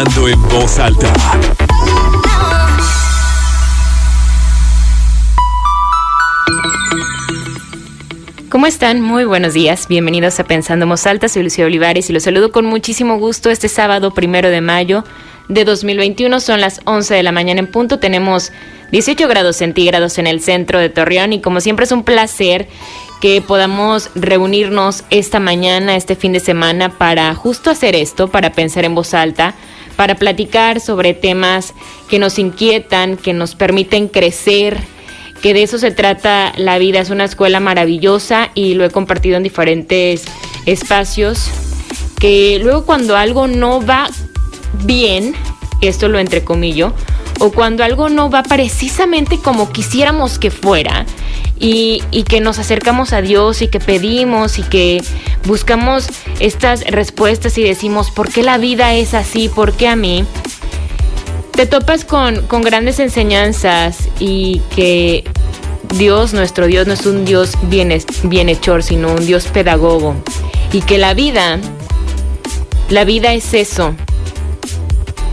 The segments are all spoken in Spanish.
En voz alta. ¿Cómo están? Muy buenos días. Bienvenidos a Pensando en Voz Alta. Soy Lucía Olivares y los saludo con muchísimo gusto este sábado primero de mayo de 2021. Son las 11 de la mañana en punto. Tenemos 18 grados centígrados en el centro de Torreón y como siempre es un placer que podamos reunirnos esta mañana, este fin de semana, para justo hacer esto, para pensar en voz alta, para platicar sobre temas que nos inquietan, que nos permiten crecer, que de eso se trata la vida. Es una escuela maravillosa y lo he compartido en diferentes espacios, que luego cuando algo no va bien, esto lo entrecomillo, o cuando algo no va precisamente como quisiéramos que fuera, y, que nos acercamos a Dios y que pedimos y que buscamos estas respuestas y decimos, ¿por qué la vida es así? ¿Por qué a mí? Te topas con, con grandes enseñanzas y que Dios, nuestro Dios, no es un Dios bien, bienhechor, sino un Dios pedagogo. Y que la vida, la vida es eso.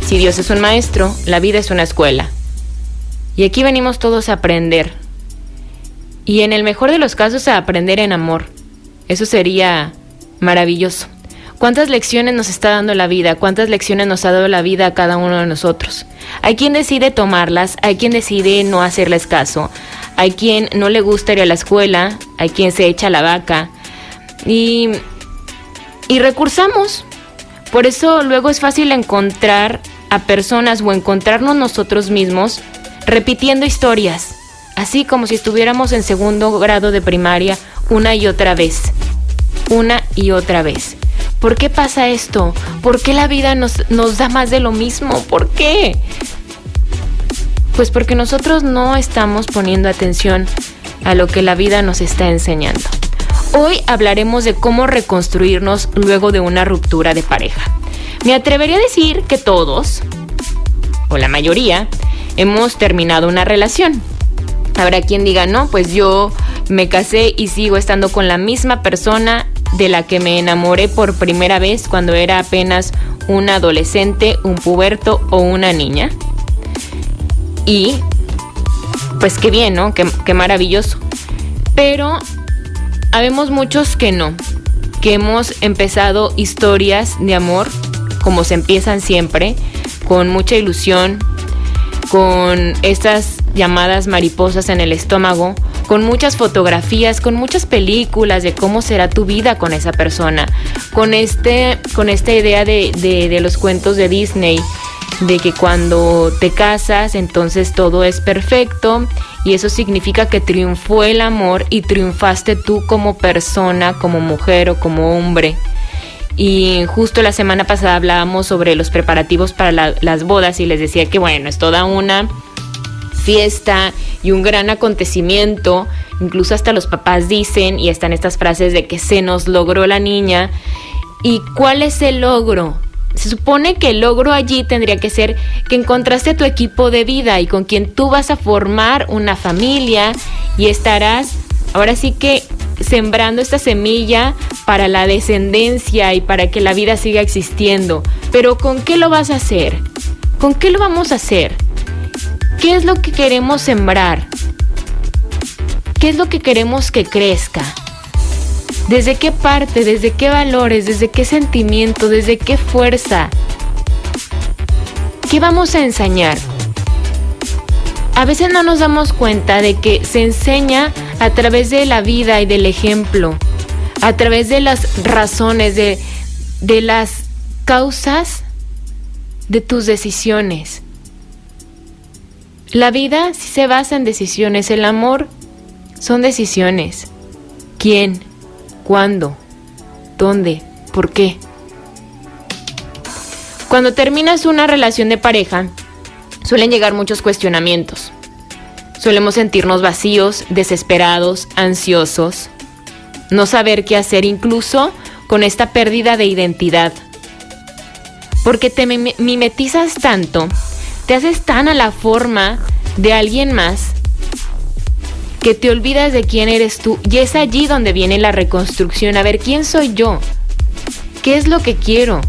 Si Dios es un maestro, la vida es una escuela. Y aquí venimos todos a aprender, y en el mejor de los casos a aprender en amor. Eso sería maravilloso. ¿Cuántas lecciones nos está dando la vida? ¿Cuántas lecciones nos ha dado la vida a cada uno de nosotros? Hay quien decide tomarlas, hay quien decide no hacerles caso, hay quien no le gusta ir a la escuela, hay quien se echa la vaca y, y recursamos. Por eso luego es fácil encontrar a personas o encontrarnos nosotros mismos repitiendo historias así como si estuviéramos en segundo grado de primaria una y otra vez, una y otra vez. ¿Por qué pasa esto? ¿Por qué la vida nos, nos da más de lo mismo? ¿Por qué? Pues porque nosotros no estamos poniendo atención a lo que la vida nos está enseñando. Hoy hablaremos de cómo reconstruirnos luego de una ruptura de pareja. Me atrevería a decir que todos, o la mayoría, hemos terminado una relación Habrá quien diga, no, pues yo me casé y sigo estando con la misma persona de la que me enamoré por primera vez cuando era apenas un adolescente, un puberto o una niña. Y pues qué bien, ¿no? Qué, qué maravilloso. Pero habemos muchos que no, que hemos empezado historias de amor, como se empiezan siempre, con mucha ilusión, con estas llamadas mariposas en el estómago, con muchas fotografías, con muchas películas de cómo será tu vida con esa persona, con, este, con esta idea de, de los cuentos de Disney, de que cuando te casas entonces todo es perfecto y eso significa que triunfó el amor y triunfaste tú como persona, como mujer o como hombre. Y justo la semana pasada hablábamos sobre los preparativos para las bodas y les decía que bueno, es toda una fiesta y un gran acontecimiento. Incluso hasta los papás dicen y están estas frases de que se nos logró la niña. ¿Y cuál es el logro? Se supone que el logro allí tendría que ser que encontraste tu equipo de vida y con quien tú vas a formar una familia y estarás ahora sí que sembrando esta semilla para la descendencia y para que la vida siga existiendo. Pero ¿con qué lo vas a hacer? ¿Con qué lo vamos a hacer? ¿Qué es lo que queremos sembrar? ¿Qué es lo que queremos que crezca? ¿Desde qué parte? ¿Desde qué valores? ¿Desde qué sentimiento? ¿Desde qué fuerza? ¿Qué vamos a enseñar? A veces no nos damos cuenta de que se enseña a través de la vida y del ejemplo, a través de las razones, de, de las causas de tus decisiones. La vida sí se basa en decisiones, el amor son decisiones. ¿Quién? ¿Cuándo? ¿Dónde? ¿Por qué? Cuando terminas una relación de pareja, suelen llegar muchos cuestionamientos. Solemos sentirnos vacíos, desesperados, ansiosos, no saber qué hacer incluso con esta pérdida de identidad. Porque te mimetizas tanto, te haces tan a la forma de alguien más que te olvidas de quién eres tú. Y es allí donde viene la reconstrucción. A ver, ¿quién soy yo? ¿Qué es lo que quiero?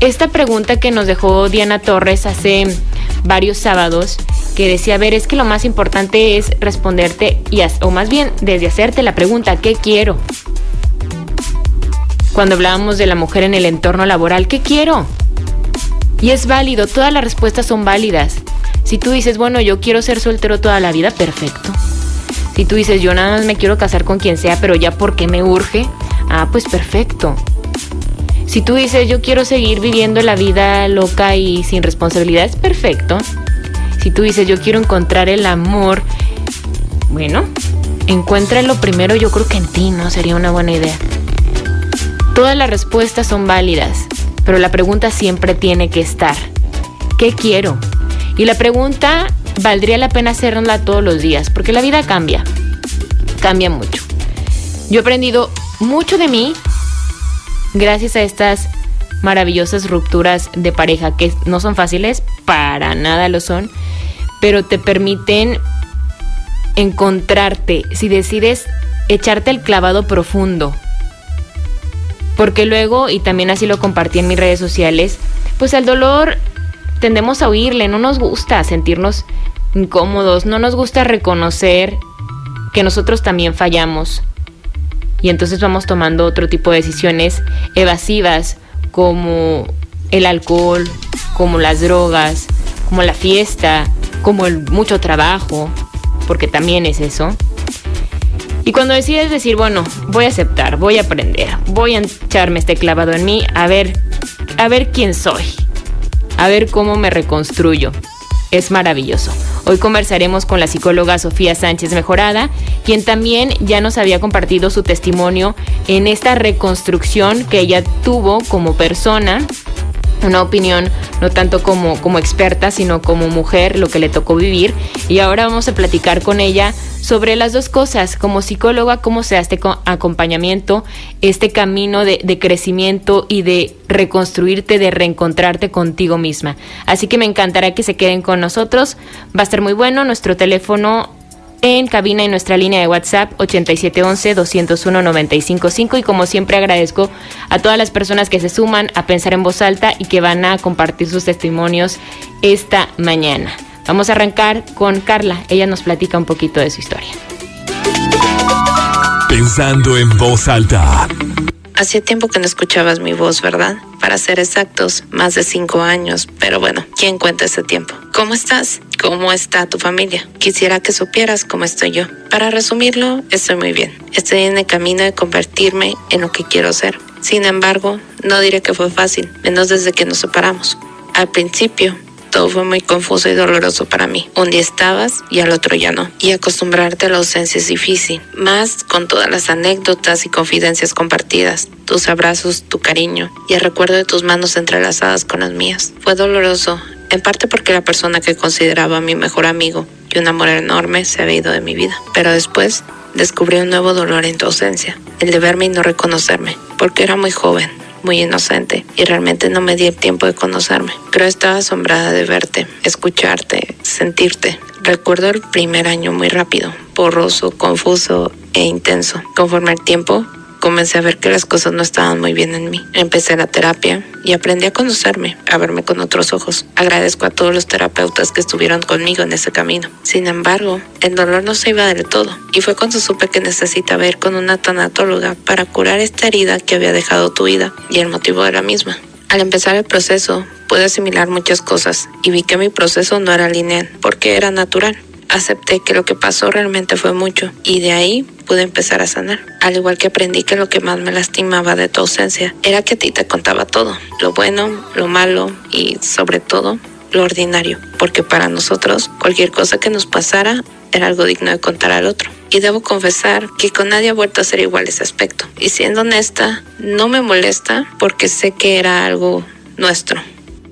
esta pregunta que nos dejó Diana Torres hace varios sábados, que decía, a ver, es que lo más importante es responderte, y, o más bien desde hacerte la pregunta, ¿qué quiero? Cuando hablábamos de la mujer en el entorno laboral, ¿qué quiero? Y es válido, todas las respuestas son válidas. Si tú dices, bueno, yo quiero ser soltero toda la vida, perfecto. Si tú dices, yo nada más me quiero casar con quien sea, pero ya porque me urge, ah, pues perfecto. Si tú dices, yo quiero seguir viviendo la vida loca y sin responsabilidades, perfecto. Si tú dices, yo quiero encontrar el amor, bueno, encuéntralo primero, yo creo que en ti, ¿no? Sería una buena idea. Todas las respuestas son válidas, pero la pregunta siempre tiene que estar. ¿Qué quiero? Y la pregunta valdría la pena hacerla todos los días, porque la vida cambia, cambia mucho. Yo he aprendido mucho de mí gracias a estas maravillosas rupturas de pareja que no son fáciles, para nada lo son, pero te permiten encontrarte si decides echarte el clavado profundo porque luego, y también así lo compartí en mis redes sociales, pues el dolor tendemos a huirle, no nos gusta sentirnos incómodos, no nos gusta reconocer que nosotros también fallamos. Y entonces vamos tomando otro tipo de decisiones evasivas como el alcohol, como las drogas, como la fiesta, como el mucho trabajo, porque también es eso. Y cuando decides decir, bueno, voy a aceptar, voy a aprender, voy a echarme este clavado en mí, a ver, a ver quién soy, a ver cómo me reconstruyo. Es maravilloso. Hoy conversaremos con la psicóloga Sofía Sánchez Mejorada, quien también ya nos había compartido su testimonio en esta reconstrucción que ella tuvo como persona una opinión no tanto como, como experta, sino como mujer, lo que le tocó vivir. Y ahora vamos a platicar con ella sobre las dos cosas, como psicóloga, cómo se hace acompañamiento, este camino de, de crecimiento y de reconstruirte, de reencontrarte contigo misma. Así que me encantará que se queden con nosotros. Va a estar muy bueno. Nuestro teléfono en cabina en nuestra línea de WhatsApp 8711-201-955 y como siempre agradezco a todas las personas que se suman a pensar en voz alta y que van a compartir sus testimonios esta mañana. Vamos a arrancar con Carla, ella nos platica un poquito de su historia. Pensando en voz alta. Hacía tiempo que no escuchabas mi voz, ¿verdad? Para ser exactos, más de cinco años. Pero bueno, ¿quién cuenta ese tiempo? ¿Cómo estás? ¿Cómo está tu familia? Quisiera que supieras cómo estoy yo. Para resumirlo, estoy muy bien. Estoy en el camino de convertirme en lo que quiero ser. Sin embargo, no diré que fue fácil, menos desde que nos separamos. Al principio, todo fue muy confuso y doloroso para mí. Un día estabas y al otro ya no. Y acostumbrarte a la ausencia es difícil, más con todas las anécdotas y confidencias compartidas, tus abrazos, tu cariño y el recuerdo de tus manos entrelazadas con las mías. Fue doloroso, en parte porque la persona que consideraba mi mejor amigo y un amor enorme se había ido de mi vida. Pero después descubrí un nuevo dolor en tu ausencia, el de verme y no reconocerme, porque era muy joven muy inocente y realmente no me di el tiempo de conocerme. Pero estaba asombrada de verte, escucharte, sentirte. Recuerdo el primer año muy rápido, borroso, confuso e intenso. Conforme el tiempo comencé a ver que las cosas no estaban muy bien en mí. Empecé la terapia y aprendí a conocerme, a verme con otros ojos. Agradezco a todos los terapeutas que estuvieron conmigo en ese camino. Sin embargo, el dolor no se iba del todo y fue cuando supe que necesitaba ir con una tanatóloga para curar esta herida que había dejado tu vida y el motivo de la misma. Al empezar el proceso, pude asimilar muchas cosas y vi que mi proceso no era lineal, porque era natural acepté que lo que pasó realmente fue mucho y de ahí pude empezar a sanar. Al igual que aprendí que lo que más me lastimaba de tu ausencia era que a ti te contaba todo, lo bueno, lo malo y sobre todo lo ordinario, porque para nosotros cualquier cosa que nos pasara era algo digno de contar al otro. Y debo confesar que con nadie ha vuelto a ser igual ese aspecto. Y siendo honesta, no me molesta porque sé que era algo nuestro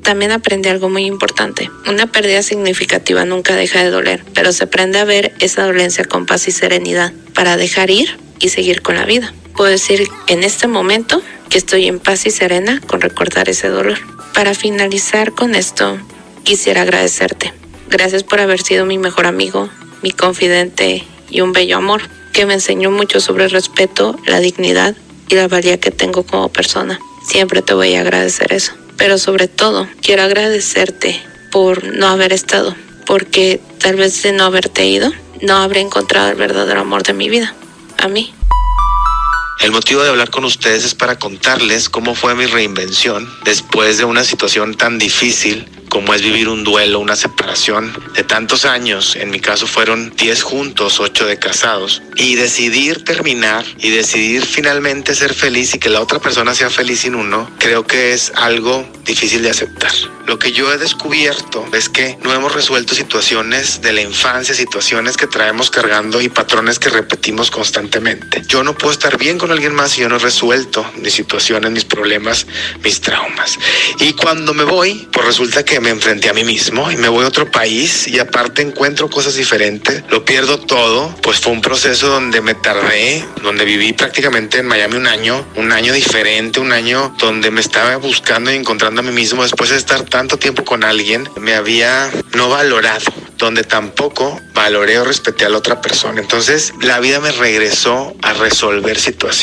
también aprendí algo muy importante. Una pérdida significativa nunca deja de doler, pero se aprende a ver esa dolencia con paz y serenidad para dejar ir y seguir con la vida. Puedo decir en este momento que estoy en paz y serena con recordar ese dolor. Para finalizar con esto, quisiera agradecerte. Gracias por haber sido mi mejor amigo, mi confidente y un bello amor, que me enseñó mucho sobre el respeto, la dignidad y la valía que tengo como persona. Siempre te voy a agradecer eso. Pero sobre todo quiero agradecerte por no haber estado, porque tal vez de no haberte ido, no habría encontrado el verdadero amor de mi vida, a mí. El motivo de hablar con ustedes es para contarles cómo fue mi reinvención después de una situación tan difícil como es vivir un duelo, una separación de tantos años. En mi caso fueron 10 juntos, 8 de casados. Y decidir terminar y decidir finalmente ser feliz y que la otra persona sea feliz sin uno, creo que es algo difícil de aceptar. Lo que yo he descubierto es que no hemos resuelto situaciones de la infancia, situaciones que traemos cargando y patrones que repetimos constantemente. Yo no puedo estar bien con alguien más si yo no he resuelto mis situaciones, mis problemas, mis traumas. Y cuando me voy, pues resulta que me enfrenté a mí mismo y me voy a otro país y aparte encuentro cosas diferentes, lo pierdo todo, pues fue un proceso donde me tardé, donde viví prácticamente en Miami un año, un año diferente, un año donde me estaba buscando y encontrando a mí mismo después de estar tanto tiempo con alguien, me había no valorado, donde tampoco valoré o respeté a la otra persona. Entonces la vida me regresó a resolver situaciones.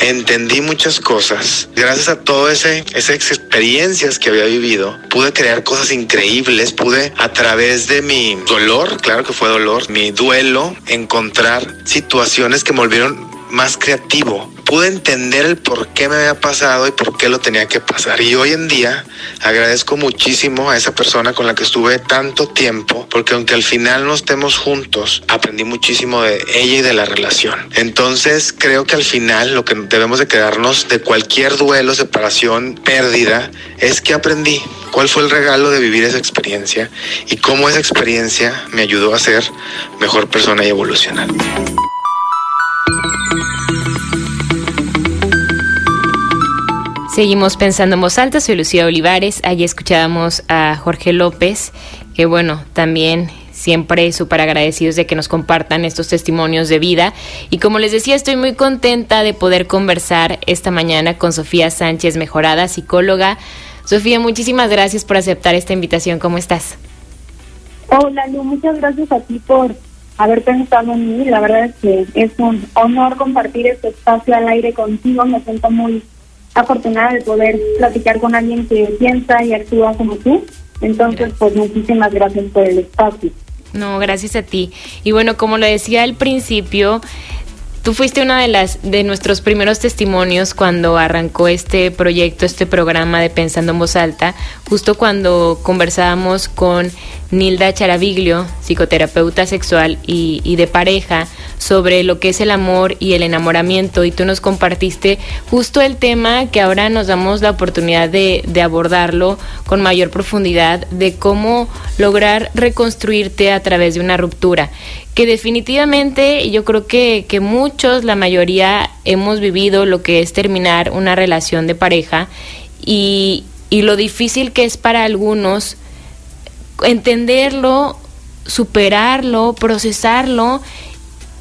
Entendí muchas cosas. Gracias a todas esas experiencias que había vivido, pude crear cosas increíbles. Pude a través de mi dolor, claro que fue dolor, mi duelo, encontrar situaciones que me volvieron más creativo. Pude entender el por qué me había pasado y por qué lo tenía que pasar. Y hoy en día agradezco muchísimo a esa persona con la que estuve tanto tiempo, porque aunque al final no estemos juntos, aprendí muchísimo de ella y de la relación. Entonces creo que al final lo que debemos de quedarnos de cualquier duelo, separación, pérdida, es que aprendí. ¿Cuál fue el regalo de vivir esa experiencia? Y cómo esa experiencia me ayudó a ser mejor persona y evolucionar. Seguimos pensando en voz alta, soy Lucía Olivares, allí escuchábamos a Jorge López, que bueno, también siempre súper agradecidos de que nos compartan estos testimonios de vida. Y como les decía, estoy muy contenta de poder conversar esta mañana con Sofía Sánchez Mejorada, psicóloga. Sofía, muchísimas gracias por aceptar esta invitación. ¿Cómo estás? Hola, Lu, muchas gracias a ti por haber pensado en mí. La verdad es que es un honor compartir este espacio al aire contigo. Me siento muy afortunada de poder platicar con alguien que piensa y actúa como tú. Entonces, pues muchísimas gracias por el espacio. No, gracias a ti. Y bueno, como lo decía al principio, tú fuiste una de las de nuestros primeros testimonios cuando arrancó este proyecto, este programa de Pensando en Voz Alta, justo cuando conversábamos con Nilda Charaviglio, psicoterapeuta sexual y, de pareja, sobre lo que es el amor y el enamoramiento. Y tú nos compartiste justo el tema que ahora nos damos la oportunidad de abordarlo con mayor profundidad, de cómo lograr reconstruirte a través de una ruptura. Que definitivamente yo creo que, que muchos, la mayoría, hemos vivido lo que es terminar una relación de pareja y, y lo difícil que es para algunos entenderlo, superarlo, procesarlo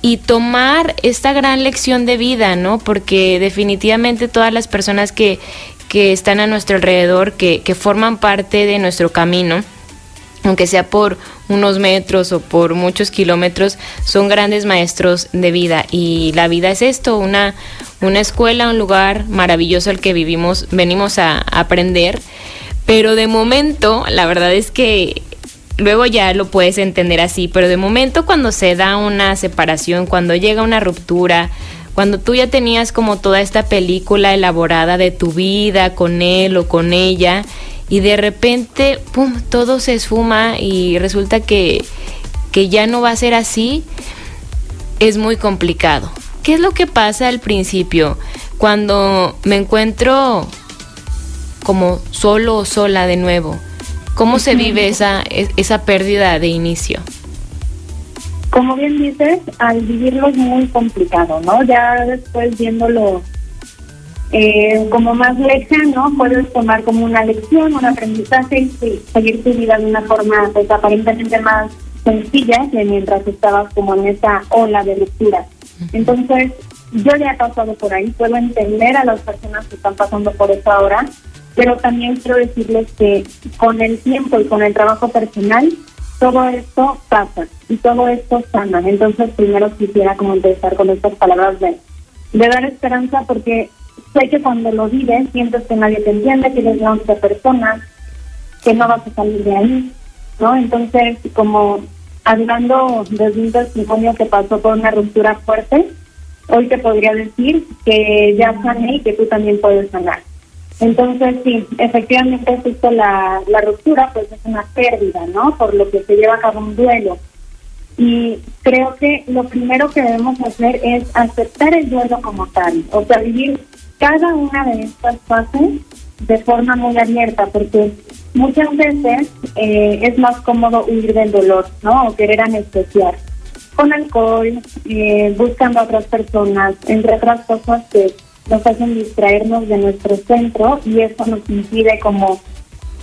y tomar esta gran lección de vida, ¿no? Porque definitivamente todas las personas que, que están a nuestro alrededor, que, que forman parte de nuestro camino, aunque sea por unos metros o por muchos kilómetros, son grandes maestros de vida. Y la vida es esto, una, una escuela, un lugar maravilloso al que vivimos, venimos a aprender. Pero de momento, la verdad es que luego ya lo puedes entender así, pero de momento cuando se da una separación, cuando llega una ruptura, cuando tú ya tenías como toda esta película elaborada de tu vida con él o con ella, y de repente, ¡pum!, todo se esfuma y resulta que, que ya no va a ser así, es muy complicado. ¿Qué es lo que pasa al principio? Cuando me encuentro como solo o sola de nuevo. ¿Cómo se vive esa, esa pérdida de inicio? Como bien dices, al vivirlo es muy complicado, ¿no? Ya después viéndolo eh, como más lejano, puedes tomar como una lección, un aprendizaje y seguir tu vida de una forma pues, aparentemente más sencilla que mientras estabas como en esa ola de lectura. Entonces, yo ya he pasado por ahí, puedo entender a las personas que están pasando por eso ahora, pero también quiero decirles que con el tiempo y con el trabajo personal, todo esto pasa y todo esto sana. Entonces, primero quisiera como empezar con estas palabras de, de dar esperanza porque sé que cuando lo vives sientes que nadie te entiende, que eres la única persona, que no vas a salir de ahí, ¿no? Entonces, como hablando desde un testimonio que pasó por una ruptura fuerte, hoy te podría decir que ya sané y que tú también puedes sanar. Entonces, sí, efectivamente, justo la, la ruptura, pues es una pérdida, ¿no? Por lo que se lleva a cabo un duelo. Y creo que lo primero que debemos hacer es aceptar el duelo como tal, o sea, vivir cada una de estas fases de forma muy abierta, porque muchas veces eh, es más cómodo huir del dolor, ¿no? O querer anestesiar con alcohol, eh, buscando a otras personas, entre otras cosas que nos hacen distraernos de nuestro centro y eso nos impide como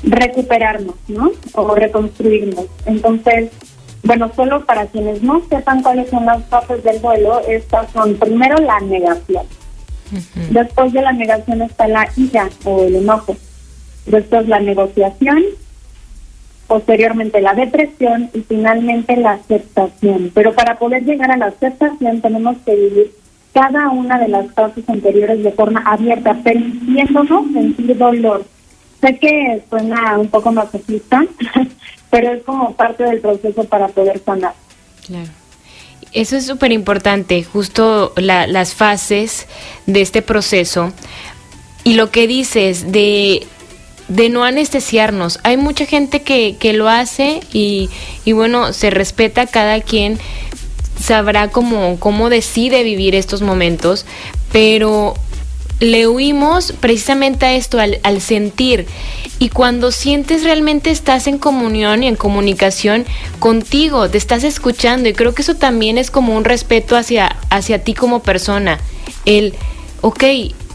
recuperarnos, ¿no? O reconstruirnos. Entonces, bueno, solo para quienes no sepan cuáles son las fases del duelo, estas son primero la negación. Después de la negación está la ira o el enojo. Después la negociación, posteriormente la depresión y finalmente la aceptación. Pero para poder llegar a la aceptación tenemos que vivir cada una de las fases anteriores de forma abierta, permitiéndonos sentir dolor. Sé que suena un poco masoquista, pero es como parte del proceso para poder sanar. Claro. Eso es súper importante, justo las fases de este proceso. Y lo que dices de, de no anestesiarnos. Hay mucha gente que, que lo hace y, y, bueno, se respeta cada quien sabrá cómo, cómo decide vivir estos momentos, pero le huimos precisamente a esto, al, al, sentir. Y cuando sientes realmente estás en comunión y en comunicación contigo, te estás escuchando. Y creo que eso también es como un respeto hacia, hacia ti como persona. El, ok,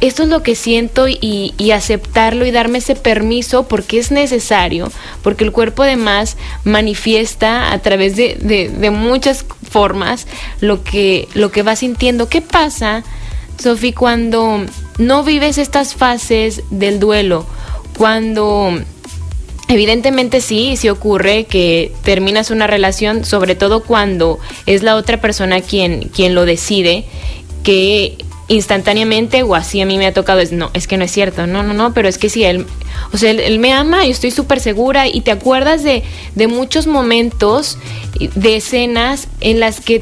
esto es lo que siento y, y, aceptarlo y darme ese permiso porque es necesario, porque el cuerpo además manifiesta a través de, de, de muchas formas lo que, lo que va sintiendo. ¿Qué pasa? Sofi, cuando no vives estas fases del duelo, cuando evidentemente sí, sí ocurre que terminas una relación, sobre todo cuando es la otra persona quien, quien lo decide, que instantáneamente o así a mí me ha tocado es no es que no es cierto no no no pero es que sí él o sea él, me ama y estoy súper segura y te acuerdas de, de muchos momentos de escenas en las que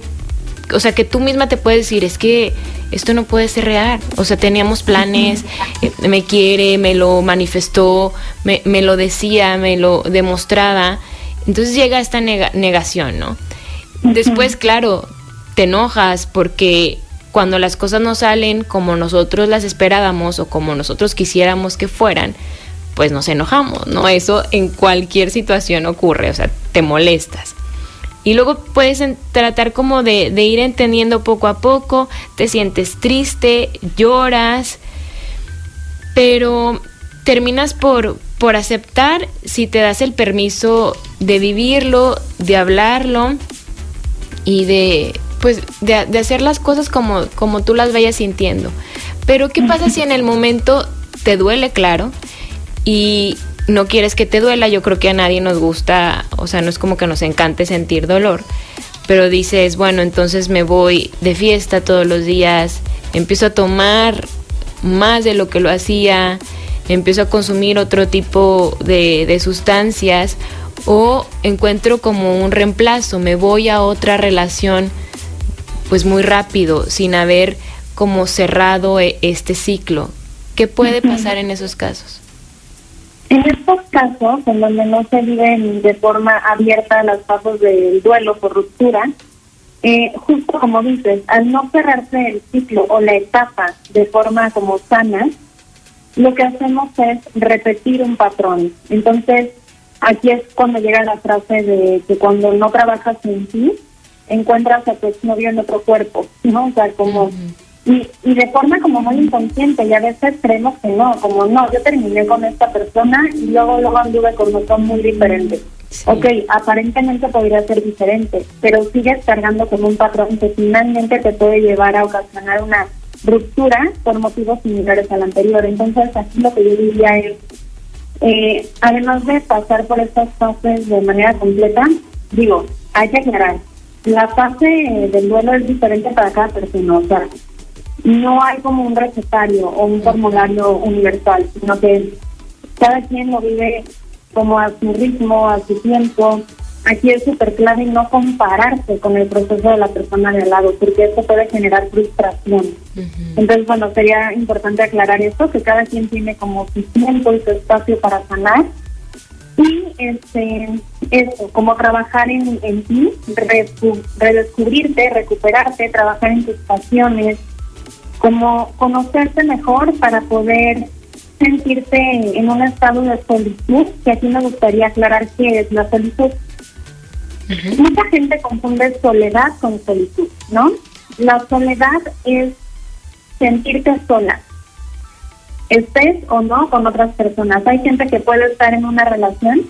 o sea que tú misma te puedes decir es que esto no puede ser real. O sea, teníamos planes, eh, me quiere, me lo manifestó, me, me, lo decía, me lo demostraba. Entonces llega esta nega negación, ¿no? Después, claro, te enojas porque cuando las cosas no salen como nosotros las esperábamos o como nosotros quisiéramos que fueran, pues nos enojamos, ¿no? Eso en cualquier situación ocurre, o sea, te molestas. Y luego puedes tratar como de, ir entendiendo poco a poco, te sientes triste, lloras, pero terminas por, por aceptar si te das el permiso de vivirlo, de hablarlo y de pues de, de hacer las cosas como, como tú las vayas sintiendo. Pero ¿qué pasa si en el momento te duele, claro? Y, no quieres que te duela, yo creo que a nadie nos gusta, o sea, no es como que nos encante sentir dolor, pero dices, bueno, entonces me voy de fiesta todos los días, empiezo a tomar más de lo que lo hacía, empiezo a consumir otro tipo de, de sustancias o encuentro como un reemplazo, me voy a otra relación pues muy rápido, sin haber como cerrado e, este ciclo. ¿Qué puede pasar en esos casos? En estos casos, en donde no se viven de forma abierta las pasos del duelo por ruptura, eh, justo como dices, al no cerrarse el ciclo o la etapa de forma como sana, lo que hacemos es repetir un patrón. Entonces, aquí es cuando llega la frase de que cuando no trabajas en ti, encuentras a tu exnovio en otro cuerpo, ¿no? O sea, como... y, y de forma como muy inconsciente y a veces creemos que no, como no, yo terminé con esta persona y luego luego anduve con otro muy diferente. Sí. Ok, aparentemente podría ser diferente, pero sigues cargando con un patrón que finalmente te puede llevar a ocasionar una ruptura por motivos similares al anterior. Entonces aquí lo que yo diría es, eh, además de pasar por estas fases de manera completa, digo, hay que aclarar, la fase del duelo es diferente para cada persona, o sea, no hay como un recetario o un formulario universal, sino que cada quien lo vive como a su ritmo, a su tiempo. Aquí es súper clave no compararse con el proceso de la persona de al lado, porque eso puede generar frustración. Entonces, bueno, sería importante aclarar esto, que cada quien tiene como su tiempo y su espacio para sanar. Y este, eso, como trabajar en, en ti, redescubrirte, recuperarte, trabajar en tus pasiones, como conocerte mejor para poder sentirte en un estado de solitud, que aquí me gustaría aclarar qué es la solitud. Mucha gente confunde soledad con solitud, ¿no? La soledad es sentirte sola, estés o no con otras personas. Hay gente que puede estar en una relación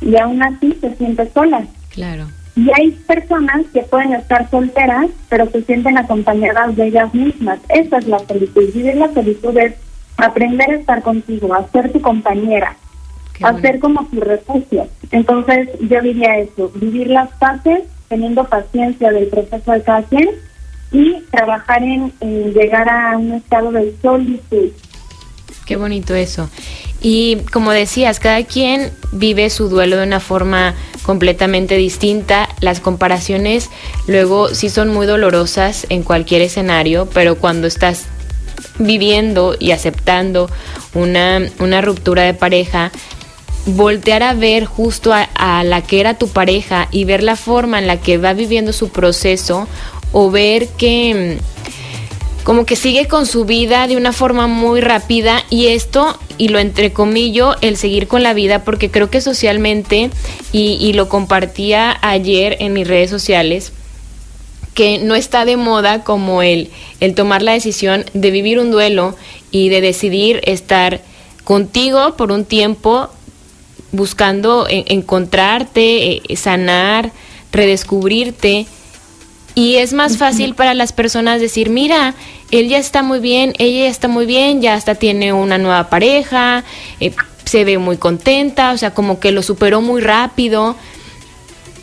y aún así se siente sola. Claro. Y hay personas que pueden estar solteras, pero se sienten acompañadas de ellas mismas. Esa es la solitud. Vivir la solitud es aprender a estar contigo, a ser tu compañera, a ser como tu refugio. Entonces, yo diría eso, vivir las fases, teniendo paciencia del proceso de cada quien y trabajar en llegar a un estado de solitud. Qué bonito eso. Y como decías, cada quien vive su duelo de una forma completamente distinta. Las comparaciones luego sí son muy dolorosas en cualquier escenario, pero cuando estás viviendo y aceptando una, una ruptura de pareja, voltear a ver justo a, a, la que era tu pareja y ver la forma en la que va viviendo su proceso o ver que como que sigue con su vida de una forma muy rápida y esto, y lo entrecomillo, el seguir con la vida, porque creo que socialmente, y, lo compartía ayer en mis redes sociales, que no está de moda como el, el tomar la decisión de vivir un duelo y de decidir estar contigo por un tiempo buscando encontrarte, eh, sanar, redescubrirte. Y es más fácil para las personas decir, mira, él ya está muy bien, ella ya está muy bien, ya hasta tiene una nueva pareja, eh, se ve muy contenta, o sea, como que lo superó muy rápido.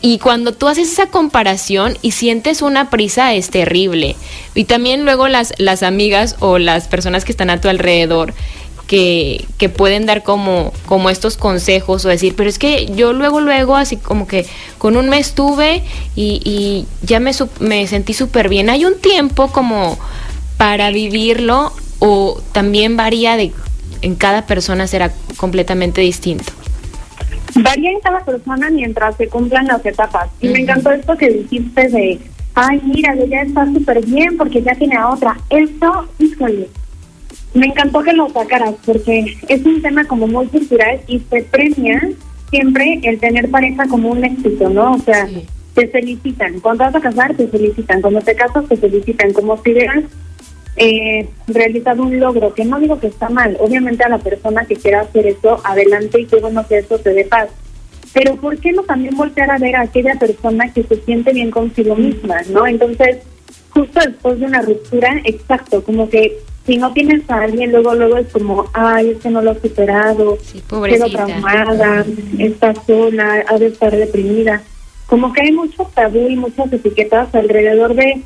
Y cuando tú haces esa comparación y sientes una prisa es terrible. Y también luego las, las amigas o las personas que están a tu alrededor que, que, pueden dar como, como estos consejos o decir, pero es que yo luego, luego, así como que con un mes tuve y, y ya me, me sentí súper bien. Hay un tiempo como para vivirlo o también varía de, en cada persona será completamente distinto. Varía en cada persona mientras se cumplan las etapas. Y me encantó esto que dijiste de, ay, mira, ella está súper bien porque ya tiene a otra. Eso, híjole, me encantó que lo sacaras porque es un tema como muy cultural y se premia siempre el tener pareja como un éxito, ¿no? O sea, te felicitan. Cuando vas a casar, te felicitan. Cuando te casas, te felicitan. Como si hubieras eh, realizado un logro, que no digo que está mal. Obviamente a la persona que quiera hacer eso, adelante y que bueno que eso te dé paz. Pero ¿por qué no también voltear a ver a aquella persona que se siente bien consigo misma, ¿no? Entonces, justo después de una ruptura, exacto, como que si no tienes a alguien, luego luego es como, ay, es que no lo he superado, sí, quedo traumada, está sola, ha de estar deprimida. Como que hay mucho tabú y muchas etiquetas alrededor de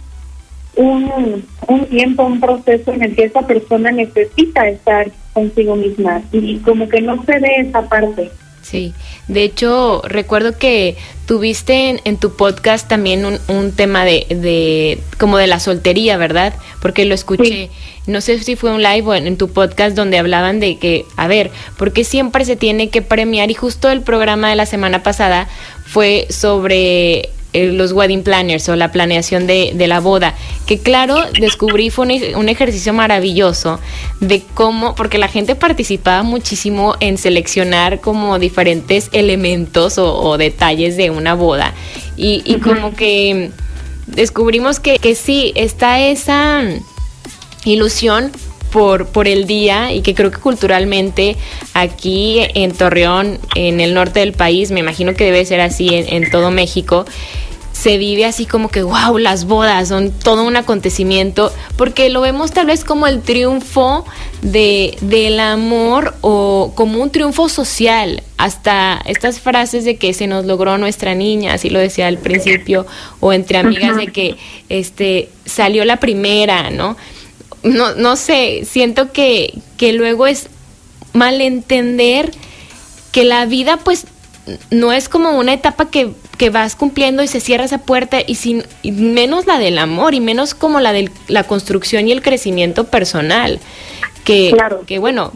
un, un tiempo, un proceso en el que esa persona necesita estar consigo misma y como que no se ve esa parte. Sí, de hecho recuerdo que tuviste en, tu podcast también un, un tema de, de, como de la soltería, ¿verdad? Porque lo escuché, no sé si fue un live o en, tu podcast donde hablaban de que, a ver, porque siempre se tiene que premiar? Y justo el programa de la semana pasada fue sobre eh, los wedding planners o la planeación de, de, la boda, que claro, descubrí fue un, ejercicio maravilloso de cómo, porque la gente participaba muchísimo en seleccionar como diferentes elementos o, detalles de una boda. Y, y como que descubrimos que, que sí, está esa ilusión por, por el día y que creo que culturalmente aquí en Torreón, en el norte del país, me imagino que debe ser así en, todo México, se vive así como que, wow, las bodas son todo un acontecimiento, porque lo vemos tal vez como el triunfo de, del amor o como un triunfo social. Hasta estas frases de que se nos logró nuestra niña, así lo decía al principio, o entre amigas de que este, salió la primera, ¿no? No, no sé, siento que, que luego es malentender que la vida pues no es como una etapa que, que, vas cumpliendo y se cierra esa puerta y sin menos la del amor y menos como la de la construcción y el crecimiento personal que, que bueno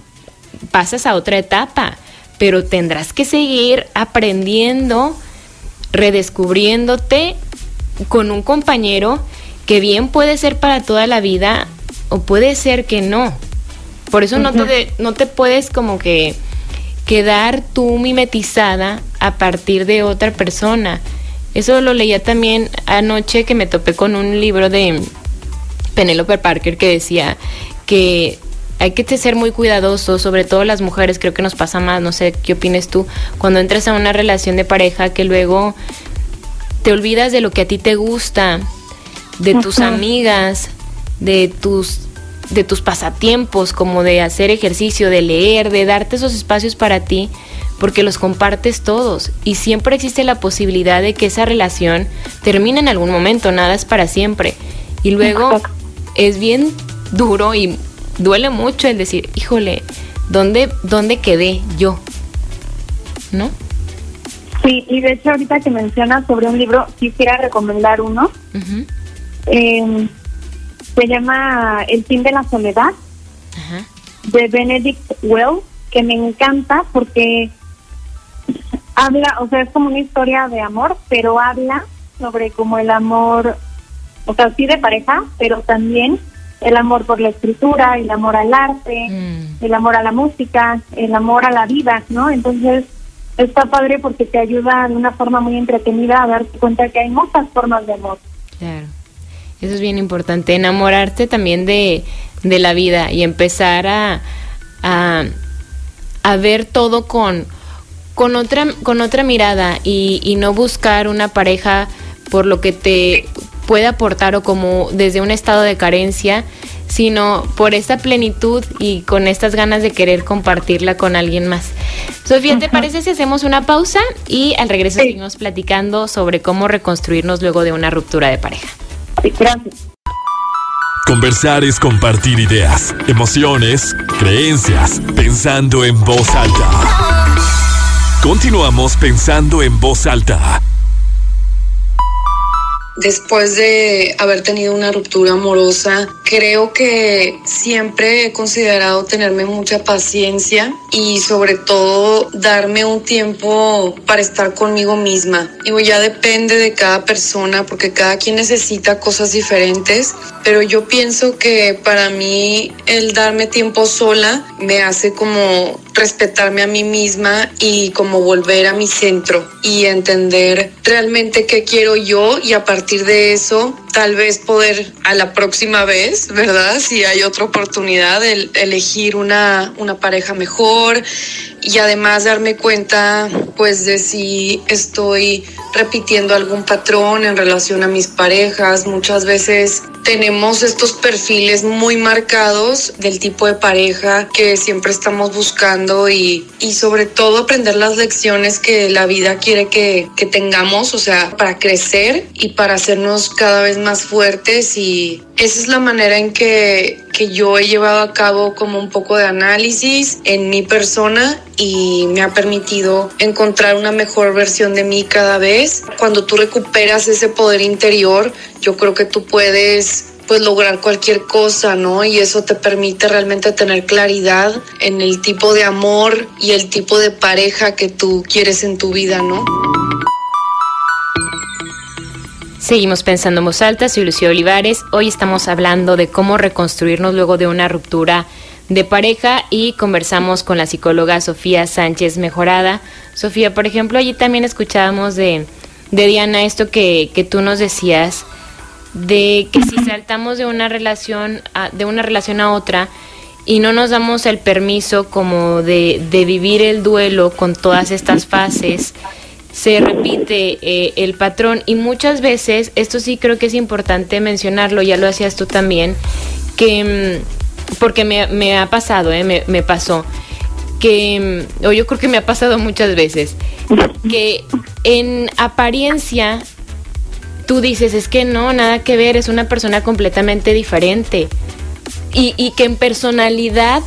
pasas a otra etapa pero tendrás que seguir aprendiendo redescubriéndote con un compañero que bien puede ser para toda la vida o puede ser que no. Por eso no te, no te puedes como que quedar tú mimetizada a partir de otra persona. Eso lo leía también anoche que me topé con un libro de Penelope Parker que decía que hay que ser muy cuidadoso, sobre todo las mujeres, creo que nos pasa más, no sé qué opines tú, cuando entras a una relación de pareja que luego te olvidas de lo que a ti te gusta, de tus amigas, de tus de tus pasatiempos, como de hacer ejercicio, de leer, de darte esos espacios para ti, porque los compartes todos y siempre existe la posibilidad de que esa relación termine en algún momento, nada es para siempre. Y luego es bien duro y duele mucho el decir, híjole, ¿dónde, dónde quedé yo? ¿No? Sí, y de hecho ahorita que mencionas sobre un libro, quisiera recomendar uno se llama El fin de la soledad de Benedict Wells, que me encanta porque habla, o sea, es como una historia de amor, pero habla sobre como el amor, o sea, sí de pareja, pero también el amor por la escritura, el amor al arte, mm. el amor a la música, el amor a la vida, ¿no? Entonces, está padre porque te ayuda de una forma muy entretenida a darte cuenta que hay muchas formas de amor. Claro. Eso es bien importante, enamorarte también de, la vida y empezar a, a, ver todo con, con, otra, con otra mirada y, y no buscar una pareja por lo que te puede aportar o como desde un estado de carencia, sino por esta plenitud y con estas ganas de querer compartirla con alguien más. Sofía, ¿te parece si hacemos una pausa y al regreso seguimos platicando sobre cómo reconstruirnos luego de una ruptura de pareja? Gracias. Conversar es compartir ideas, emociones, creencias, pensando en voz alta. Continuamos pensando en voz alta después de haber tenido una ruptura amorosa, creo que siempre he considerado tenerme mucha paciencia y sobre todo darme un tiempo para estar conmigo misma. Digo, ya depende de cada persona porque cada quien necesita cosas diferentes, pero yo pienso que para mí el darme tiempo sola me hace como respetarme a mí misma y como volver a mi centro y entender realmente qué quiero yo y a partir de eso tal vez poder a la próxima vez, ¿verdad? Si hay otra oportunidad de elegir una, una pareja mejor y además darme cuenta pues de si estoy repitiendo algún patrón en relación a mis parejas. Muchas veces tenemos estos perfiles muy marcados del tipo de pareja que siempre estamos buscando y, y sobre todo aprender las lecciones que la vida quiere que, que tengamos, o sea, para crecer y para hacernos cada vez más fuertes y esa es la manera en que, que yo he llevado a cabo como un poco de análisis en mi persona y me ha permitido encontrar una mejor versión de mí cada vez. Cuando tú recuperas ese poder interior, yo creo que tú puedes pues lograr cualquier cosa, ¿no? Y eso te permite realmente tener claridad en el tipo de amor y el tipo de pareja que tú quieres en tu vida, ¿no? Seguimos pensando en voz alta, soy Lucía Olivares. Hoy estamos hablando de cómo reconstruirnos luego de una ruptura de pareja y conversamos con la psicóloga Sofía Sánchez Mejorada. Sofía, por ejemplo, allí también escuchábamos de, de Diana esto que, que tú nos decías, de que si saltamos de una relación a, de una relación a otra y no nos damos el permiso como de, de vivir el duelo con todas estas fases, se repite eh, el patrón y muchas veces, esto sí creo que es importante mencionarlo, ya lo hacías tú también, que mm, porque me, me ha pasado, eh, me, me, pasó, que, mm, o yo creo que me ha pasado muchas veces, que en apariencia tú dices, es que no, nada que ver, es una persona completamente diferente. y, y que en personalidad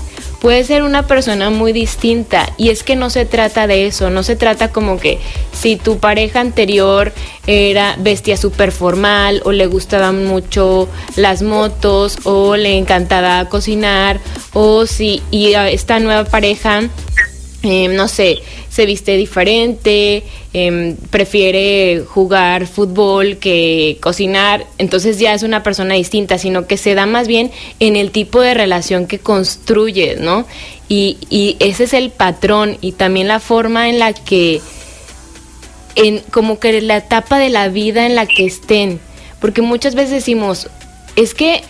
puede ser una persona muy distinta y es que no se trata de eso, no se trata como que si tu pareja anterior era bestia súper formal o le gustaban mucho las motos o le encantaba cocinar o si y esta nueva pareja eh, no sé, se viste diferente, em, prefiere jugar fútbol que cocinar, entonces ya es una persona distinta, sino que se da más bien en el tipo de relación que construye, ¿no? Y, y ese es el patrón y también la forma en la que, en como que la etapa de la vida en la que estén, porque muchas veces decimos, es que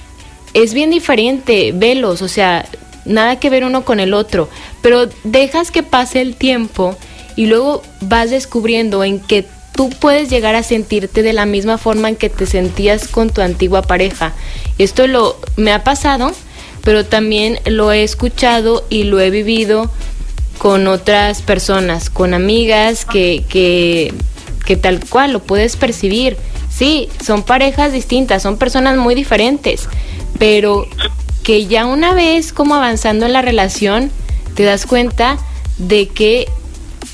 es bien diferente, velos, o sea, nada que ver uno con el otro, pero dejas que pase el tiempo y luego vas descubriendo en que tú puedes llegar a sentirte de la misma forma en que te sentías con tu antigua pareja. Esto lo me ha pasado, pero también lo he escuchado y lo he vivido con otras personas, con amigas que, que, que tal cual lo puedes percibir. Sí, son parejas distintas, son personas muy diferentes, pero que ya una vez como avanzando en la relación te das cuenta de que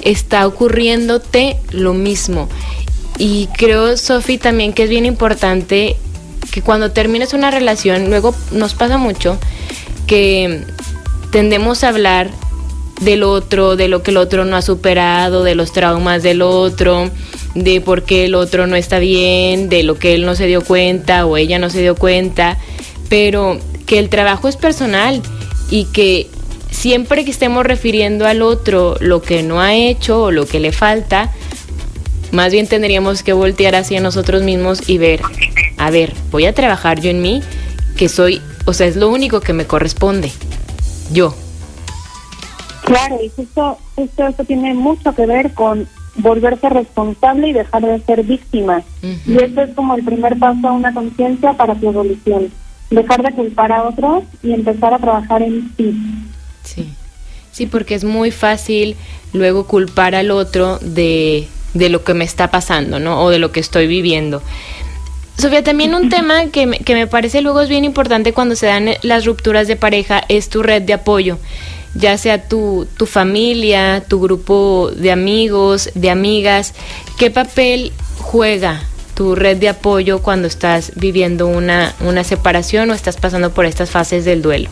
está ocurriéndote lo mismo. Y creo, Sofi, también que es bien importante que cuando termines una relación, luego nos pasa mucho que tendemos a hablar del otro, de lo que el otro no ha superado, de los traumas del otro, de por qué el otro no está bien, de lo que él no se dio cuenta o ella no se dio cuenta, pero que el trabajo es personal y que siempre que estemos refiriendo al otro lo que no ha hecho o lo que le falta, más bien tendríamos que voltear hacia nosotros mismos y ver, a ver, voy a trabajar yo en mí, que soy, o sea, es lo único que me corresponde, yo. Claro, y justo, justo eso tiene mucho que ver con volverse responsable y dejar de ser víctima. Y esto es como el primer paso a una conciencia para tu evolución dejar de culpar a otros y empezar a trabajar en ti. Sí, sí, porque es muy fácil luego culpar al otro de, de lo que me está pasando, ¿no? O de lo que estoy viviendo. Sofía, también un tema que me, que me parece luego es bien importante cuando se dan las rupturas de pareja es tu red de apoyo, ya sea tu, tu familia, tu grupo de amigos, de amigas, ¿qué papel juega tu red de apoyo cuando estás viviendo una, una separación o estás pasando por estas fases del duelo?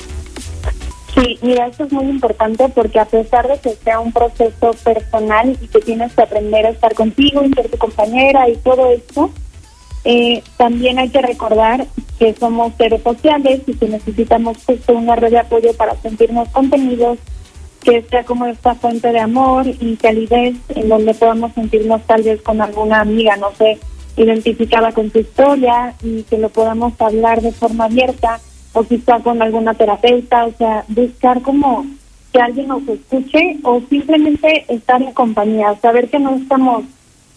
Sí, mira, eso es muy importante porque a pesar de que sea un proceso personal y que tienes que aprender a estar contigo y ser tu compañera y todo esto, eh, también hay que recordar que somos seres sociales y que necesitamos justo una red de apoyo para sentirnos contenidos, que sea como esta fuente de amor y calidez en donde podamos sentirnos tal vez con alguna amiga, no sé, identificada con tu historia y que lo podamos hablar de forma abierta o quizá con alguna terapeuta, o sea, buscar como que alguien nos escuche o simplemente estar en compañía, saber que no estamos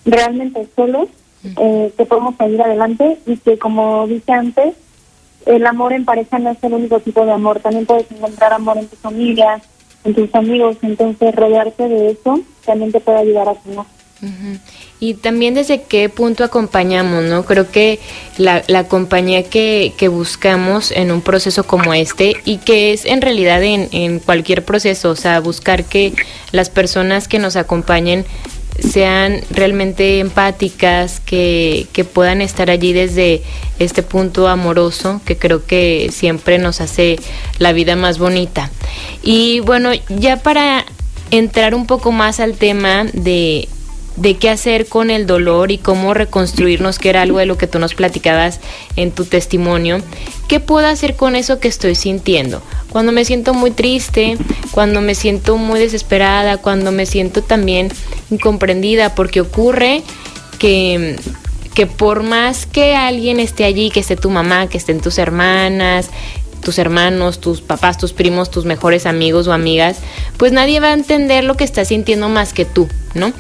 realmente solos, eh, que podemos salir adelante y que como dije antes, el amor en pareja no es el único tipo de amor, también puedes encontrar amor en tu familia, en tus amigos, entonces rodearte de eso también te puede ayudar a sanar. Y también desde qué punto acompañamos, ¿no? Creo que la, la compañía que, que, buscamos en un proceso como este y que es en realidad en, en cualquier proceso, o sea, buscar que las personas que nos acompañen sean realmente empáticas, que, que, puedan estar allí desde este punto amoroso, que creo que siempre nos hace la vida más bonita. Y bueno, ya para entrar un poco más al tema de de qué hacer con el dolor y cómo reconstruirnos, que era algo de lo que tú nos platicabas en tu testimonio. ¿Qué puedo hacer con eso que estoy sintiendo? Cuando me siento muy triste, cuando me siento muy desesperada, cuando me siento también incomprendida, porque ocurre que, que por más que alguien esté allí, que esté tu mamá, que estén tus hermanas, tus hermanos, tus papás, tus primos, tus mejores amigos o amigas, pues nadie va a entender lo que estás sintiendo más que tú, ¿no?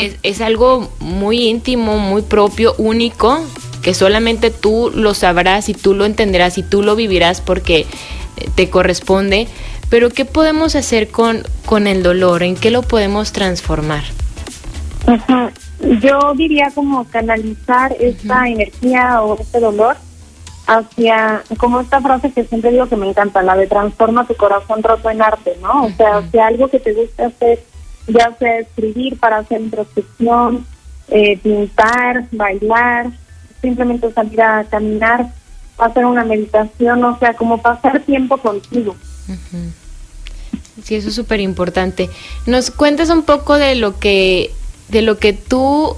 es, es, algo muy íntimo, muy propio, único, que solamente tú lo sabrás y tú lo entenderás y tú lo vivirás porque eh, te corresponde. Pero ¿qué podemos hacer con, con el dolor? ¿En qué lo podemos transformar? Yo diría como canalizar esta energía o este dolor hacia, como esta frase que siempre digo que me encanta, la de transforma tu corazón roto en arte, ¿no? O sea, hacia algo que te gusta hacer, ya sea escribir para hacer introspección, eh, pintar, bailar, simplemente salir a caminar, hacer una meditación, o sea, como pasar tiempo contigo. Sí, eso es súper importante. ¿Nos cuentas un poco de lo que de lo que tú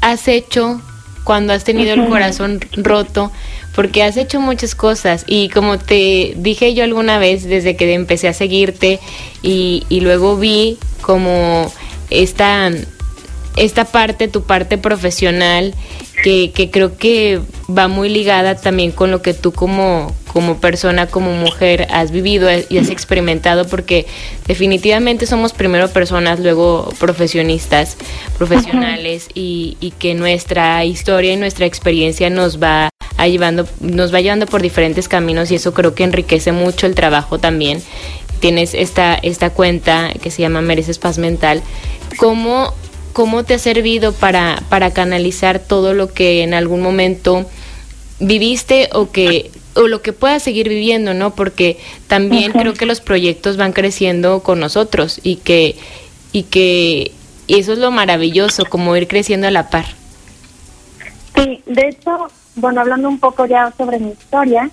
has hecho cuando has tenido el corazón roto? Porque has hecho muchas cosas. Y como te dije yo alguna vez desde que empecé a seguirte y, luego vi como esta esta parte, tu parte profesional, que, que, creo que va muy ligada también con lo que tú como, como persona, como mujer, has vivido y has experimentado, porque definitivamente somos primero personas, luego profesionistas, profesionales, y, y, que nuestra historia y nuestra experiencia nos va a llevando, nos va llevando por diferentes caminos, y eso creo que enriquece mucho el trabajo también. Tienes esta, esta cuenta que se llama Mereces Paz Mental. ¿Cómo cómo te ha servido para, para canalizar todo lo que en algún momento viviste o que o lo que puedas seguir viviendo, ¿no? Porque también creo que los proyectos van creciendo con nosotros y que y que eso es lo maravilloso, como ir creciendo a la par. Sí, de hecho, bueno, hablando un poco ya sobre mi historia,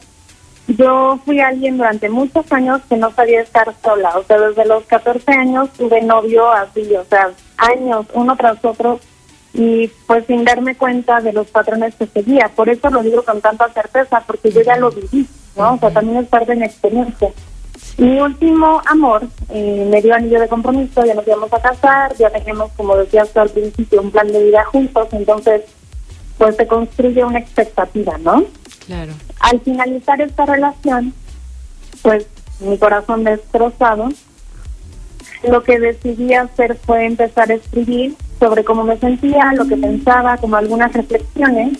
yo fui alguien durante muchos años que no sabía estar sola, o sea, desde los 14 años tuve novio así, o sea, años, uno tras otro, y pues sin darme cuenta de los patrones que seguía. Por eso lo digo con tanta certeza, porque yo ya lo viví, ¿no? O sea, también es parte de mi experiencia. Mi último amor eh, me dio anillo de compromiso, ya nos íbamos a casar, ya teníamos, como decías al principio, un plan de vida juntos, entonces pues se construye una expectativa, ¿no? Claro. Al finalizar esta relación, pues mi corazón destrozado, lo que decidí hacer fue empezar a escribir sobre cómo me sentía, lo que pensaba, como algunas reflexiones.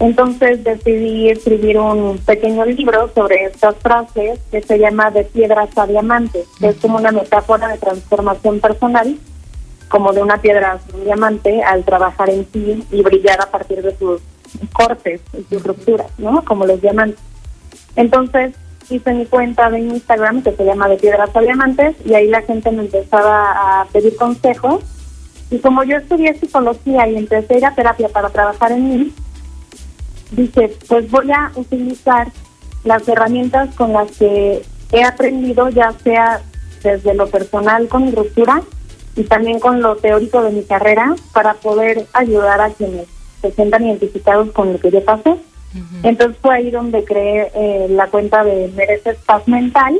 Entonces decidí escribir un pequeño libro sobre estas frases que se llama De piedras a diamantes, que es como una metáfora de transformación personal, como de una piedra un diamante al trabajar en ti y brillar a partir de tus cortes y sus rupturas, ¿no? Como los diamantes. Entonces hice mi cuenta de Instagram que se llama De Piedras a Diamantes y ahí la gente me empezaba a pedir consejos. Y como yo estudié psicología y empecé a ir a terapia para trabajar en mí, dije, pues voy a utilizar las herramientas con las que he aprendido, ya sea desde lo personal con mi ruptura y también con lo teórico de mi carrera, para poder ayudar a quienes se sientan identificados con lo que yo pasé. Entonces fue ahí donde creé eh, la cuenta de Mereces Paz Mental,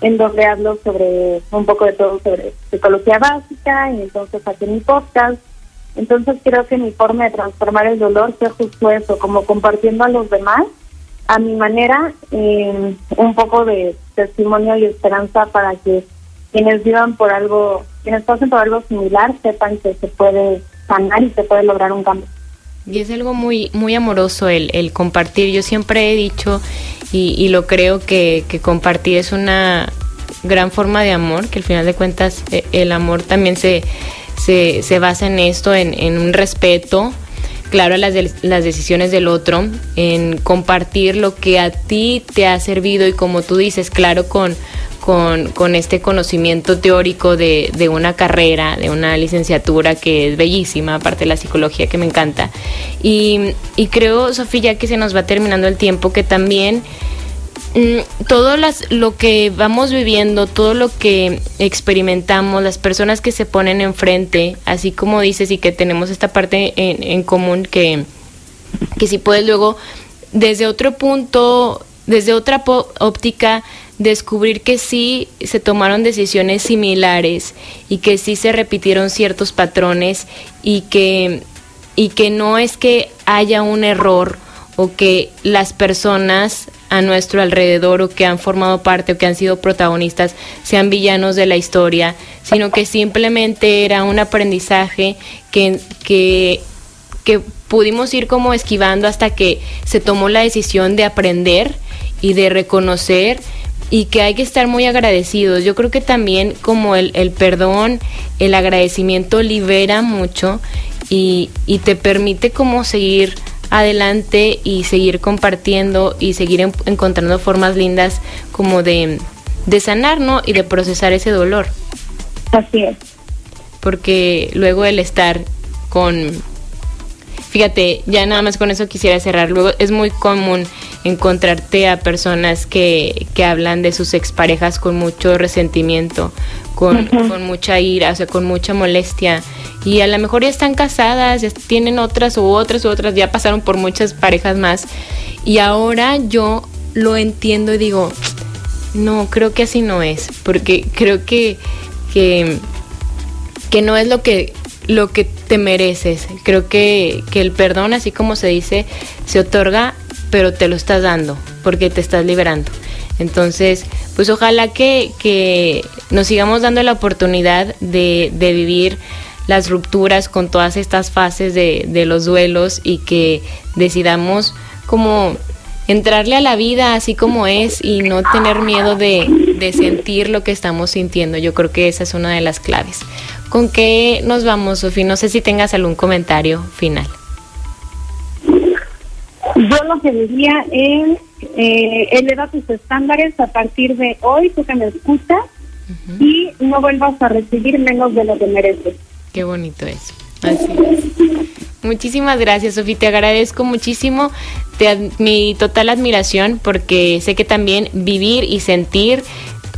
en donde hablo sobre un poco de todo sobre psicología básica y entonces aquí mi podcast. Entonces creo que mi forma de transformar el dolor fue justo eso, como compartiendo a los demás a mi manera eh, un poco de testimonio y esperanza para que quienes vivan por algo, quienes pasen por algo similar, sepan que se puede sanar y se puede lograr un cambio. Y es algo muy, muy amoroso el, el compartir. Yo siempre he dicho y, y lo creo que, que, compartir es una gran forma de amor, que al final de cuentas eh, el amor también se, se, se basa en esto, en, en un respeto, claro, las, de, las decisiones del otro, en compartir lo que a ti te ha servido y como tú dices, claro, con, con, con este conocimiento teórico de, de, una carrera, de una licenciatura que es bellísima, aparte de la psicología que me encanta. Y, y creo, Sofía, que se nos va terminando el tiempo, que también mm, todo las, lo que vamos viviendo, todo lo que experimentamos, las personas que se ponen enfrente, así como dices, y que tenemos esta parte en, en común que, que si puedes luego, desde otro punto, desde otra óptica, descubrir que sí se tomaron decisiones similares y que sí se repitieron ciertos patrones y que, y que no es que haya un error o que las personas a nuestro alrededor o que han formado parte o que han sido protagonistas sean villanos de la historia, sino que simplemente era un aprendizaje que, que, que pudimos ir como esquivando hasta que se tomó la decisión de aprender y de reconocer y que hay que estar muy agradecidos. Yo creo que también como el, el perdón, el agradecimiento libera mucho y, y, te permite como seguir adelante y seguir compartiendo y seguir encontrando formas lindas como de, de sanar, ¿no? Y de procesar ese dolor. Así es. Porque luego el estar con fíjate, ya nada más con eso quisiera cerrar. Luego es muy común encontrarte a personas que, que hablan de sus exparejas con mucho resentimiento, con, con, mucha ira, o sea, con mucha molestia. Y a lo mejor ya están casadas, ya tienen otras u otras u otras, ya pasaron por muchas parejas más. Y ahora yo lo entiendo y digo, no, creo que así no es, porque creo que, que, que no es lo que lo que te mereces. Creo que, que el perdón, así como se dice, se otorga, pero te lo estás dando, porque te estás liberando. Entonces, pues ojalá que, que nos sigamos dando la oportunidad de, de, vivir las rupturas con todas estas fases de, de los duelos y que decidamos como entrarle a la vida así como es y no tener miedo de, de, sentir lo que estamos sintiendo. Yo creo que esa es una de las claves. ¿Con qué nos vamos, Sofi? No sé si tengas algún comentario final. Yo lo que diría es, eh, eleva tus estándares a partir de hoy, tú que me escuchas, y no vuelvas a recibir menos de lo que mereces. Qué bonito eso. Así es. Muchísimas gracias, Sofi. Te agradezco muchísimo te, mi total admiración porque sé que también vivir y sentir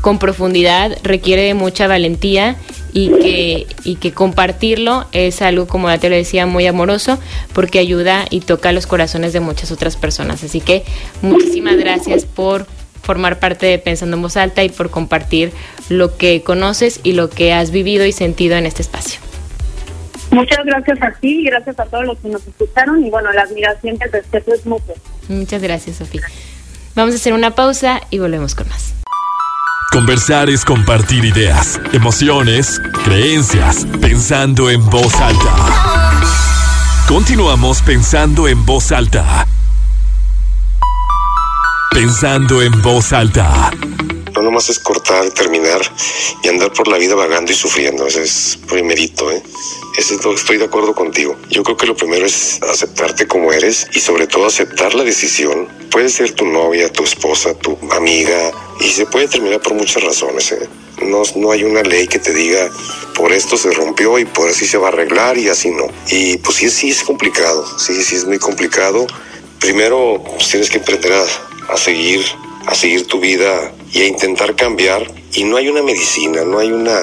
con profundidad requiere de mucha valentía y que, y que compartirlo es algo, como ya te lo decía, muy amoroso porque ayuda y toca los corazones de muchas otras personas. Así que muchísimas gracias por formar parte de Pensando en Voz Alta y por compartir lo que conoces y lo que has vivido y sentido en este espacio. Muchas gracias a ti y gracias a todos los que nos escucharon y bueno, la admiración y el respeto es mutuo. Muchas gracias, Sofía. Vamos a hacer una pausa y volvemos con más. Conversar es compartir ideas, emociones, creencias, pensando en voz alta. Continuamos pensando en voz alta. Pensando en voz alta. No nomás es cortar, terminar y andar por la vida vagando y sufriendo. Ese es primerito, ¿eh? Ese estoy de acuerdo contigo. Yo creo que lo primero es aceptarte como eres y sobre todo aceptar la decisión. Puede ser tu novia, tu esposa, tu amiga y se puede terminar por muchas razones. ¿eh? No, no hay una ley que te diga por esto se rompió y por así se va a arreglar y así no. Y pues sí, sí es complicado, sí, sí es muy complicado. Primero pues, tienes que aprender a, a seguir, a seguir tu vida y a intentar cambiar. Y no hay una medicina, no hay una,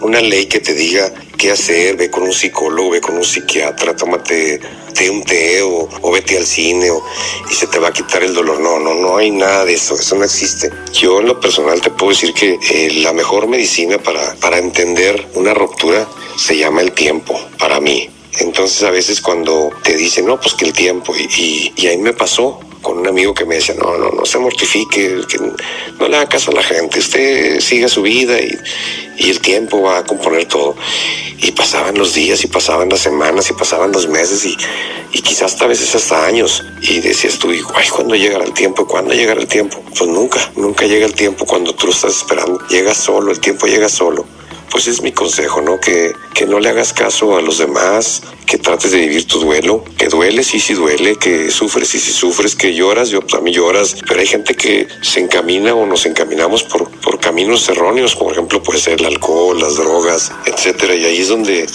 una ley que te diga qué hacer, ve con un psicólogo, ve con un psiquiatra, tómate té un té o, o vete al cine o, y se te va a quitar el dolor. No, no, no hay nada de eso, eso no existe. Yo en lo personal te puedo decir que eh, la mejor medicina para, para entender una ruptura se llama el tiempo, para mí. Entonces a veces cuando te dicen, no, pues que el tiempo, y, y, y ahí me pasó, con un amigo que me decía, no, no, no se mortifique, que no le haga caso a la gente, usted siga su vida y, y, el tiempo va a componer todo. Y pasaban los días y pasaban las semanas y pasaban los meses y, y quizás hasta a veces hasta años. Y decías tú, ay, ¿cuándo llegará el tiempo? ¿Cuándo llegará el tiempo? Pues nunca, nunca llega el tiempo cuando tú lo estás esperando. Llega solo, el tiempo llega solo pues es mi consejo, ¿no? Que, que no le hagas caso a los demás, que trates de vivir tu duelo, que duele, sí, sí duele, que sufres, sí, sí sufres, que lloras, yo también lloras, pero hay gente que se encamina o nos encaminamos por, por caminos erróneos, por ejemplo, puede ser el alcohol, las drogas, etcétera, y ahí es donde,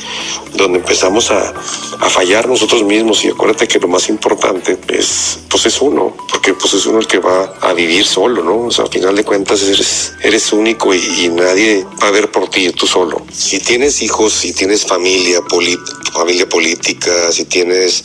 donde empezamos a, a fallar nosotros mismos, y acuérdate que lo más importante es, pues es uno, porque pues es uno el que va a vivir solo, ¿no? O sea, al final de cuentas eres, eres único y, y nadie va a ver por ti, tú solo. Si tienes hijos, si tienes familia, familia política, si tienes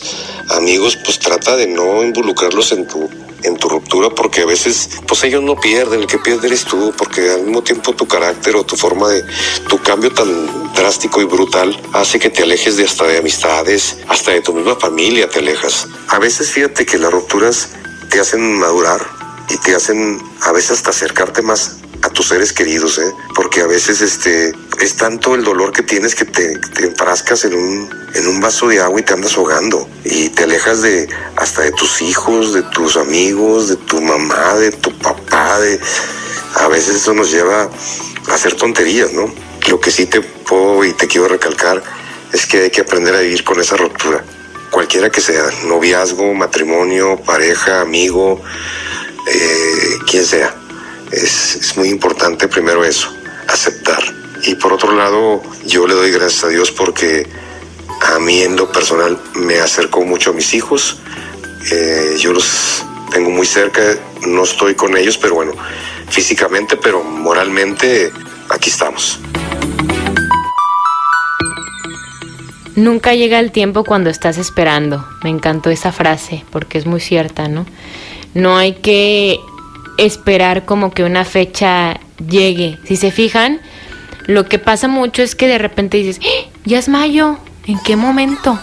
amigos, pues trata de no involucrarlos en tu en tu ruptura porque a veces pues ellos no pierden, el que pierde eres tú porque al mismo tiempo tu carácter o tu forma de tu cambio tan drástico y brutal hace que te alejes de hasta de amistades, hasta de tu misma familia te alejas. A veces fíjate que las rupturas te hacen madurar y te hacen a veces hasta acercarte más tus seres queridos, ¿eh? porque a veces este es tanto el dolor que tienes que te, enfrascas en un, en un vaso de agua y te andas ahogando y te alejas de hasta de tus hijos, de tus amigos, de tu mamá, de tu papá, de a veces eso nos lleva a hacer tonterías, ¿no? Lo que sí te puedo y te quiero recalcar es que hay que aprender a vivir con esa ruptura cualquiera que sea, noviazgo, matrimonio, pareja, amigo, eh, quien sea. Es, es muy importante primero eso, aceptar. Y por otro lado, yo le doy gracias a Dios porque a mí en lo personal me acercó mucho a mis hijos. Eh, yo los tengo muy cerca, no estoy con ellos, pero bueno, físicamente, pero moralmente aquí estamos. Nunca llega el tiempo cuando estás esperando. Me encantó esa frase porque es muy cierta, ¿no? No hay que esperar como que una fecha llegue. Si se fijan, lo que pasa mucho es que de repente dices, ¡Ah! ya es mayo, ¿en qué momento?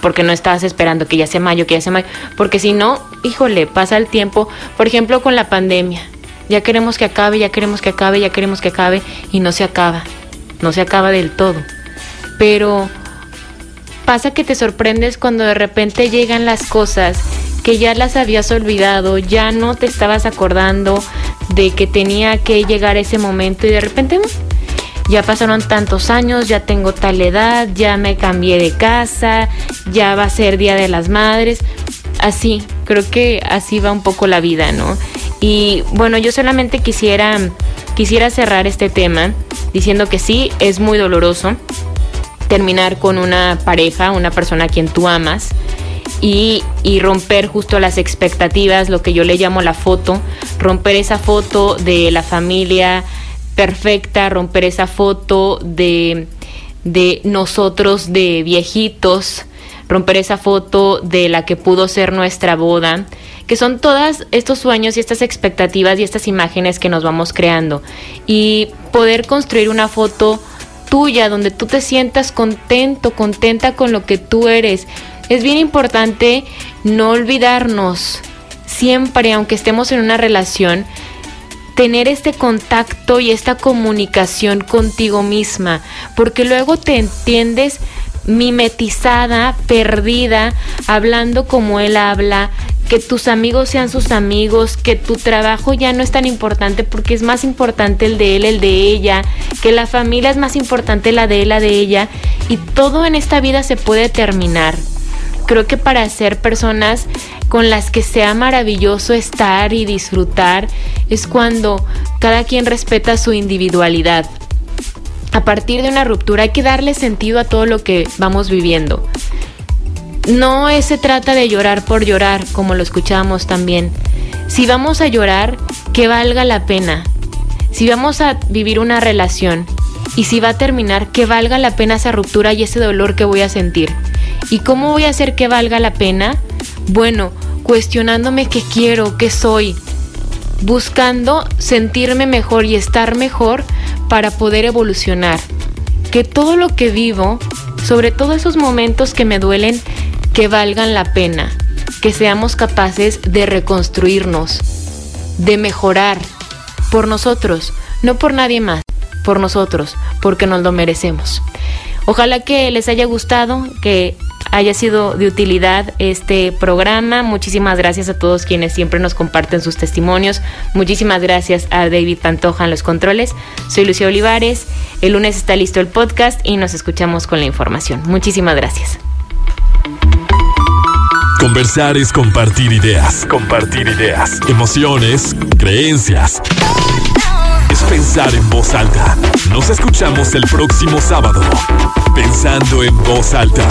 Porque no estabas esperando que ya sea mayo, que ya sea mayo. Porque si no, híjole, pasa el tiempo. Por ejemplo, con la pandemia. Ya queremos que acabe, ya queremos que acabe, ya queremos que acabe y no se acaba. No se acaba del todo. Pero pasa que te sorprendes cuando de repente llegan las cosas que ya las habías olvidado, ya no te estabas acordando de que tenía que llegar ese momento y de repente ya pasaron tantos años, ya tengo tal edad, ya me cambié de casa, ya va a ser Día de las Madres. Así, creo que así va un poco la vida, ¿no? Y bueno, yo solamente quisiera quisiera cerrar este tema diciendo que sí, es muy doloroso terminar con una pareja, una persona a quien tú amas. Y, romper justo las expectativas, lo que yo le llamo la foto, romper esa foto de la familia perfecta, romper esa foto de, de nosotros de viejitos, romper esa foto de la que pudo ser nuestra boda, que son todos estos sueños y estas expectativas y estas imágenes que nos vamos creando. Y poder construir una foto tuya, donde tú te sientas contento, contenta con lo que tú eres. Es bien importante no olvidarnos siempre, aunque estemos en una relación, tener este contacto y esta comunicación contigo misma, porque luego te entiendes mimetizada, perdida, hablando como él habla, que tus amigos sean sus amigos, que tu trabajo ya no es tan importante porque es más importante el de él, el de ella, que la familia es más importante la de él, la de ella, y todo en esta vida se puede terminar. Creo que para ser personas con las que sea maravilloso estar y disfrutar es cuando cada quien respeta su individualidad. A partir de una ruptura hay que darle sentido a todo lo que vamos viviendo. No se trata de llorar por llorar, como lo escuchábamos también. Si vamos a llorar, que valga la pena. Si vamos a vivir una relación y si va a terminar, que valga la pena esa ruptura y ese dolor que voy a sentir. ¿Y cómo voy a hacer que valga la pena? Bueno, cuestionándome qué quiero, qué soy, buscando sentirme mejor y estar mejor para poder evolucionar. Que todo lo que vivo, sobre todo esos momentos que me duelen, que valgan la pena, que seamos capaces de reconstruirnos, de mejorar por nosotros, no por nadie más, por nosotros, porque nos lo merecemos. Ojalá que les haya gustado, que haya sido de utilidad este programa. Muchísimas gracias a todos quienes siempre nos comparten sus testimonios. Muchísimas gracias a David Pantoja en los controles. Soy Lucía Olivares. El lunes está listo el podcast y nos escuchamos con la información. Muchísimas gracias. Conversar es compartir ideas. Compartir ideas. Emociones, creencias. Es pensar en voz alta. Nos escuchamos el próximo sábado. Pensando en voz alta.